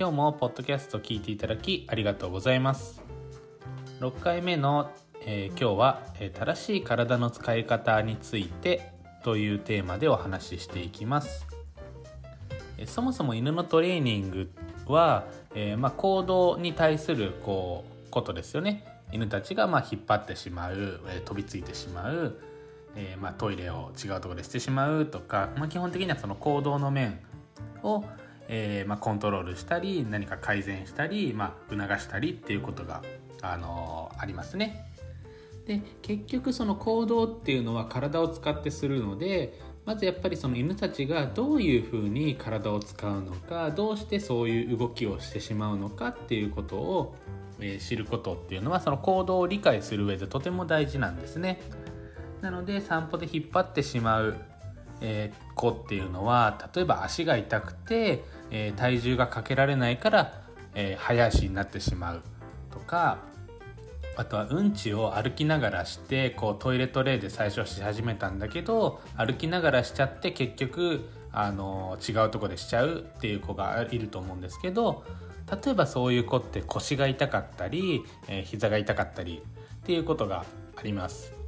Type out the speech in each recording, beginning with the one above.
今日もポッドキャスト聞いていただきありがとうございます。6回目の、えー、今日は、え、正しい体の使い方についてというテーマでお話ししていきます。えそもそも犬のトレーニングは、えー、まあ、行動に対するこうことですよね。犬たちがま引っ張ってしまう、え飛びついてしまう、えー、まあ、トイレを違うところでしてしまうとか、まあ、基本的にはその行動の面を、えー、まコントロールしたり何か改善したり、ま促したりっていうことが、あのありますね。で結局その行動っていうのは体を使ってするのでまずやっぱりその犬たちがどういうふうに体を使うのかどうしてそういう動きをしてしまうのかっていうことを、え知ることっていうのはその行動を理解する上でとても大事なんですね。なので散歩で引っ張ってしまう、えー、子っていうのは例えば足が痛くて、えー、体重がかけられないから、えー、早足になってしまうとかあとはうんちを歩きながらしてこうトイレトレーで最初し始めたんだけど歩きながらしちゃって結局あの違うとこでしちゃうっていう子がいると思うんですけど例えばそういう子って腰が痛かったり、えー、膝が痛かったりっていうことがあります。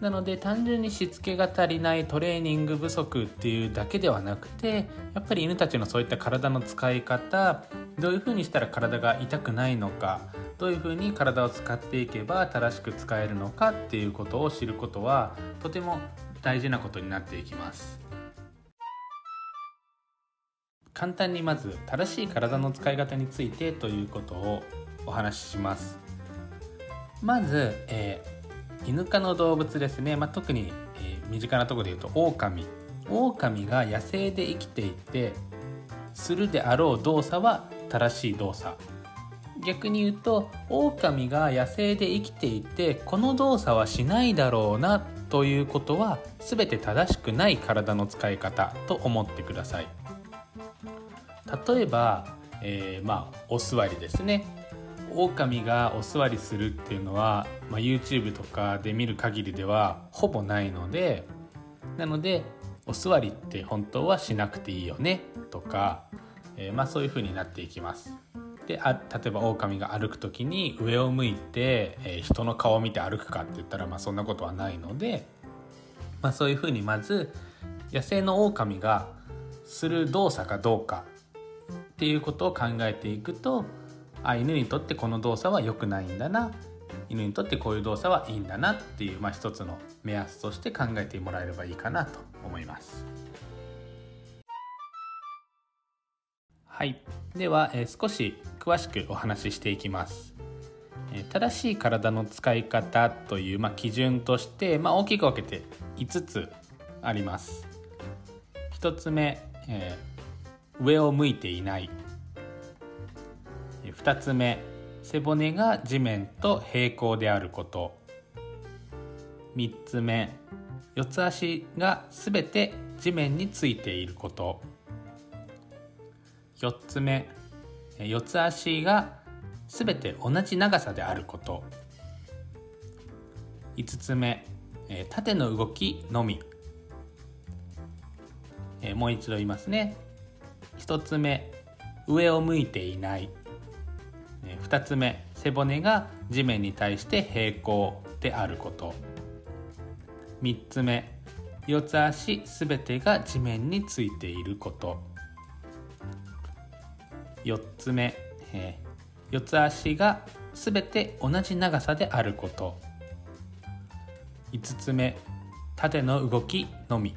なので単純にしつけが足りないトレーニング不足っていうだけではなくてやっぱり犬たちのそういった体の使い方どういうふうにしたら体が痛くないのかどういうふうに体を使っていけば正しく使えるのかっていうことを知ることはとても大事なことになっていきます。簡単にまず正しい体の使い方についてということをお話しします。まず、えー、犬科の動物ですね、まあ、特に、えー、身近なところで言うとオオカミオオカミが野生で生きていてするであろう動作は正しい動作。逆に言うと狼が野生で生きていてこの動作はしないだろうなということは全て正しくない体の使い方と思ってください。例えば、えー、まあお座りですね。狼がお座りするっていうのは、まあ、YouTube とかで見る限りではほぼないのでなのでお座りって本当はしなくていいよねとか、えー、まあそういう風になっていきます。であ例えば狼が歩く時に上を向いて、えー、人の顔を見て歩くかって言ったら、まあ、そんなことはないので、まあ、そういうふうにまず野生の狼がする動作かどうかっていうことを考えていくとあ犬にとってこの動作は良くないんだな犬にとってこういう動作はいいんだなっていう、まあ、一つの目安として考えてもらえればいいかなと思います。はい、では、えー、少し詳しくお話ししていきます。えー、正しい体の使い方という、まあ、基準として、まあ、大きく分けて5つあります。1つ目、えー、上を向いていない。2つ目背骨が地面と平行であること。3つ目四つ足が全て地面についていること。4つ目四つ足が全て同じ長さであること。5つ目縦の動きのみ。もう一度言いますね。1つ目上を向いていない。2つ目背骨が地面に対して平行であること。3つ目四つ足全てが地面についていること。4つ目、えー、四つ足が全て同じ長さであること。5つ目縦の動きのみ。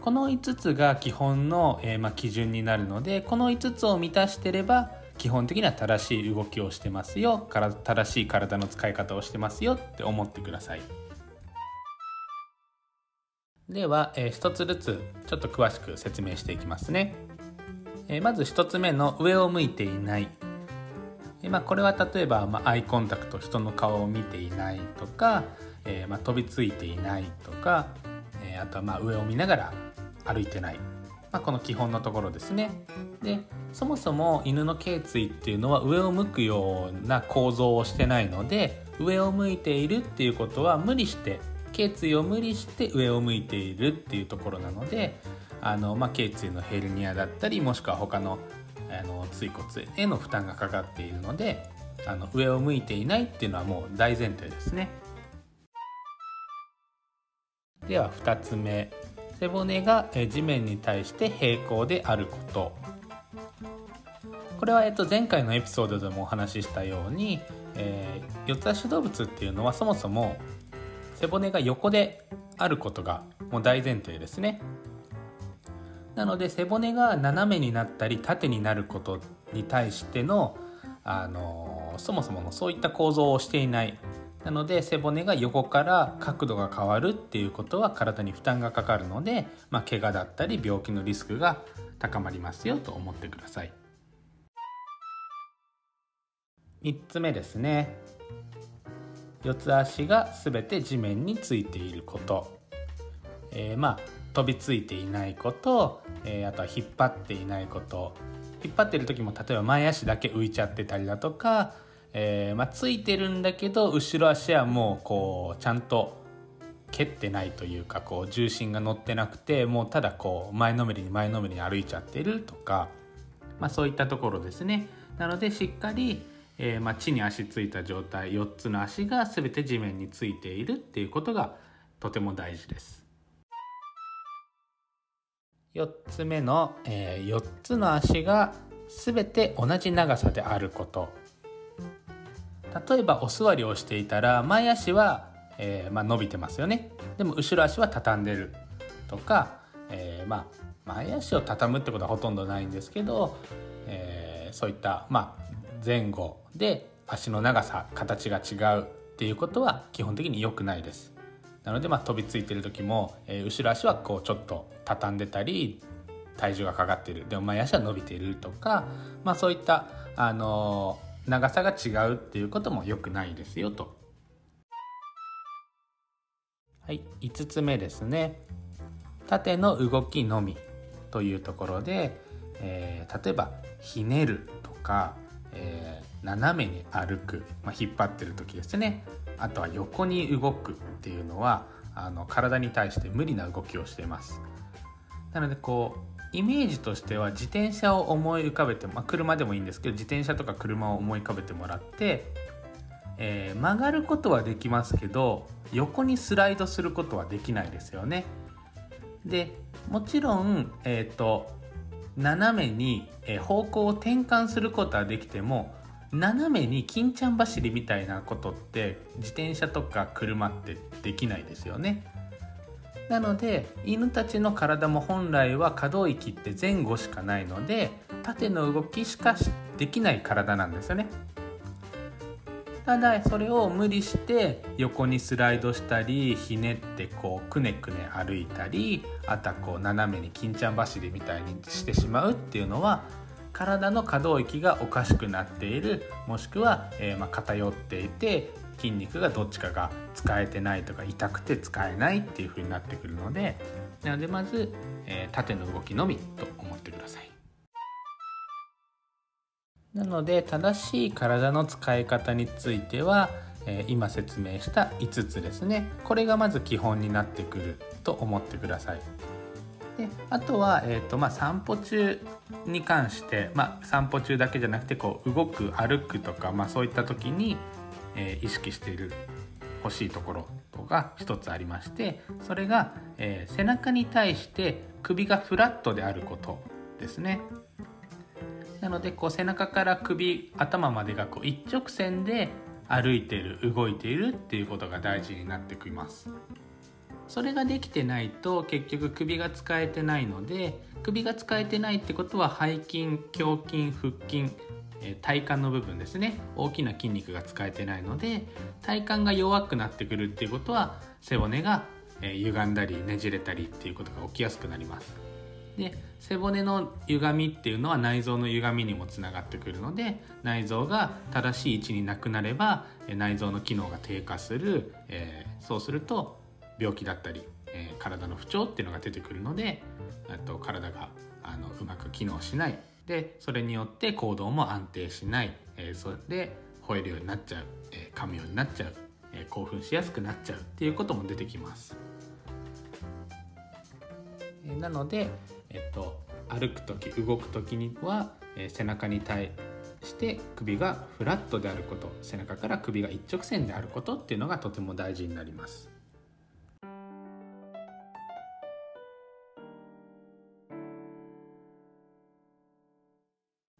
この5つが基本の、えー、まあ、基準になるのでこの5つを満たしてれば基本的には正しい動きをしてますよ。から正しい体の使い方をしてますよって思ってください。では、えー、一つずつちょっと詳しく説明していきますね、えー、まず一つ目の上を向いていない。えまあ、これは例えば、まあ、アイコンタクト人の顔を見ていないとか、え、まあ、飛びついていないとか、え、あとはまあ上を見ながら歩いてない、まあ、この基本のところですね。でそもそも犬の頸椎っていうのは上を向くような構造をしてないので上を向いているっていうことは無理して頸椎を無理して上を向いているっていうところなのであの、まあ、頸椎のヘルニアだったりもしくは他のあの椎骨への負担がかかっているのであの上を向いていないっていうのはもう大前提ですね。では2つ目。背骨が地面に対して平行であること。これは、えっと、前回のエピソードでもお話ししたように、えー、四つ足動物っていうのはそもそも背骨が横であることがもう大前提ですね。なので背骨が斜めになったり縦になることに対しての、あのそもそものそういった構造をしていないなので背骨が横から角度が変わるっていうことは体に負担がかかるので、まあ、怪我だったり病気のリスクが高まりますよと思ってください。3つ目ですね。四つ足が全て地面についていること、えー、まあ飛びついていないこと、えー、あとは引っ張っていないこと。引っ張ってる時も例えば前足だけ浮いちゃってたりだとか、えー、まあ、ついてるんだけど後ろ足はもうこうちゃんと蹴ってないというかこう重心が乗ってなくてもうただこう前のめりに前のめりに歩いちゃってるとか、まあ、そういったところですね。なのでしっかり、えー、まあ、地に足ついた状態4つの足が全て地面についているっていうことがとても大事です。4つ目の、えー、4つの足が全て同じ長さであること。例えばお座りをしていたら前足は、えー、まあ、伸びてますよね。でも後ろ足は畳んでるとか、えー、まあ、前足を畳むってことはほとんどないんですけど、えそういった、まあ、前後で足の長さ形が違うっていうことは基本的に良くないです。なのでまあ飛びついてる時も、え、後ろ足はこうちょっと畳んでたり体重がかかってる。でも前足は伸びているとか、まあ、そういった、あのー、長さが違うっていうことも良くないですよと。はい、5つ目ですね。縦の動きのみというところで、えー、例えばひねるとか、えー、斜めに歩く、まあ、引っ張ってる時ですね。あとは横に動くっていうのはあの体に対して無理な動きをしてます。なのでこうイメージとしては自転車を思い浮かべて、まあ、車でもいいんですけど自転車とか車を思い浮かべてもらって、えー、曲がることはできますけど横にスライドすることはできないですよね。でもちろん、えーと、斜めに方向を転換することはできても斜めに金ちゃん走りみたいなことって自転車とか車ってできないですよね。なので犬たちの体も本来は可動域って前後しかないので縦の動きしかできない体なんですよね。ただそれを無理して横にスライドしたりひねってこうくねくね歩いたりあとはこう斜めに金ちゃん走りみたいにしてしまうっていうのは体の可動域がおかしくなっているもしくは、えー、ま偏っていて筋肉がどっちかが使えてないとか痛くて使えないっていう風になってくるのでなのでまず、えー、縦の動きのみと思ってください。なので正しい体の使い方については、えー、今説明した5つですね。これがまず基本になってくると思ってください。であとは、えーとまあ、散歩中に関して、まあ、散歩中だけじゃなくてこう動く歩くとか、まあ、そういった時に、えー、意識している欲しいところとが一つありましてそれが、えー、背中に対して首がフラットであることですね。なのでこう背中から首頭までがこう一直線で歩いている動いているっていうことが大事になってきます。それができてないと結局首が使えてないので首が使えてないってことは背筋胸筋腹筋体幹の部分ですね。大きな筋肉が使えてないので体幹が弱くなってくるっていうことは背骨がえ、歪んだりねじれたりっていうことが起きやすくなります。で背骨の歪みっていうのは内臓の歪みにもつながってくるので内臓が正しい位置になくなれば内臓の機能が低下する、えー、そうすると病気だったり、えー、体の不調っていうのが出てくるのでと体があのうまく機能しないでそれによって行動も安定しない、えー、それで吠えるようになっちゃう、えー、噛むようになっちゃう、えー、興奮しやすくなっちゃうっていうことも出てきます。えー、なので、えっと、歩く時動く時には、えー、背中に対して首がフラットであること背中から首が一直線であることっていうのがとても大事になります。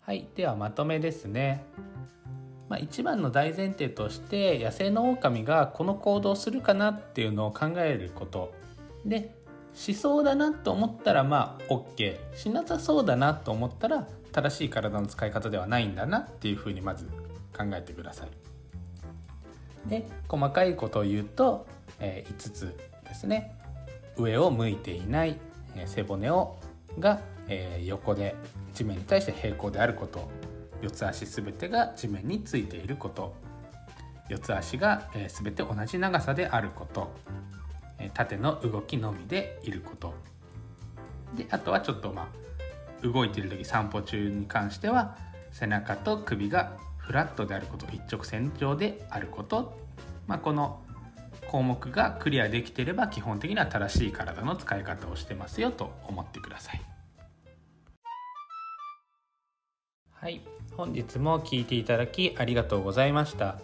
はい、ではまとめですね。まあ、一番の大前提として野生のオオカミがこの行動をするかなっていうのを考えることでしそうだなと思ったらまあ OK しなさそうだなと思ったら正しい体の使い方ではないんだなっていうふうにまず考えてください。で細かいことを言うと、えー、5つですね上を向いていない、え、背骨をが、えー、横で地面に対して平行であること四つ足すべてが地面についていること。四つ足が、えー、全て同じ長さであること、えー、縦の動きのみでいること。であとはちょっとまあ動いている時散歩中に関しては背中と首がフラットであること。一直線上であること、まあ、この項目がクリアできていれば基本的には正しい体の使い方をしてますよと思ってください。はい。本日も聞いていただきありがとうございました。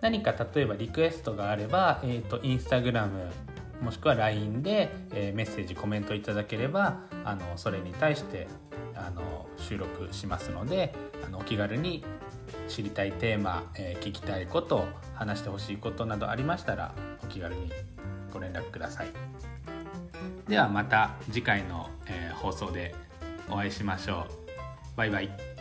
何か例えばリクエストがあれば、えーと、インスタグラムもしくは LINE で、えー、メッセージコメントいただければあのそれに対してあの収録しますのであのお気軽に知りたいテーマ、えー、聞きたいこと話してほしいことなどありましたらお気軽にご連絡ください。ではまた次回の、えー、放送でお会いしましょう。バイバイ。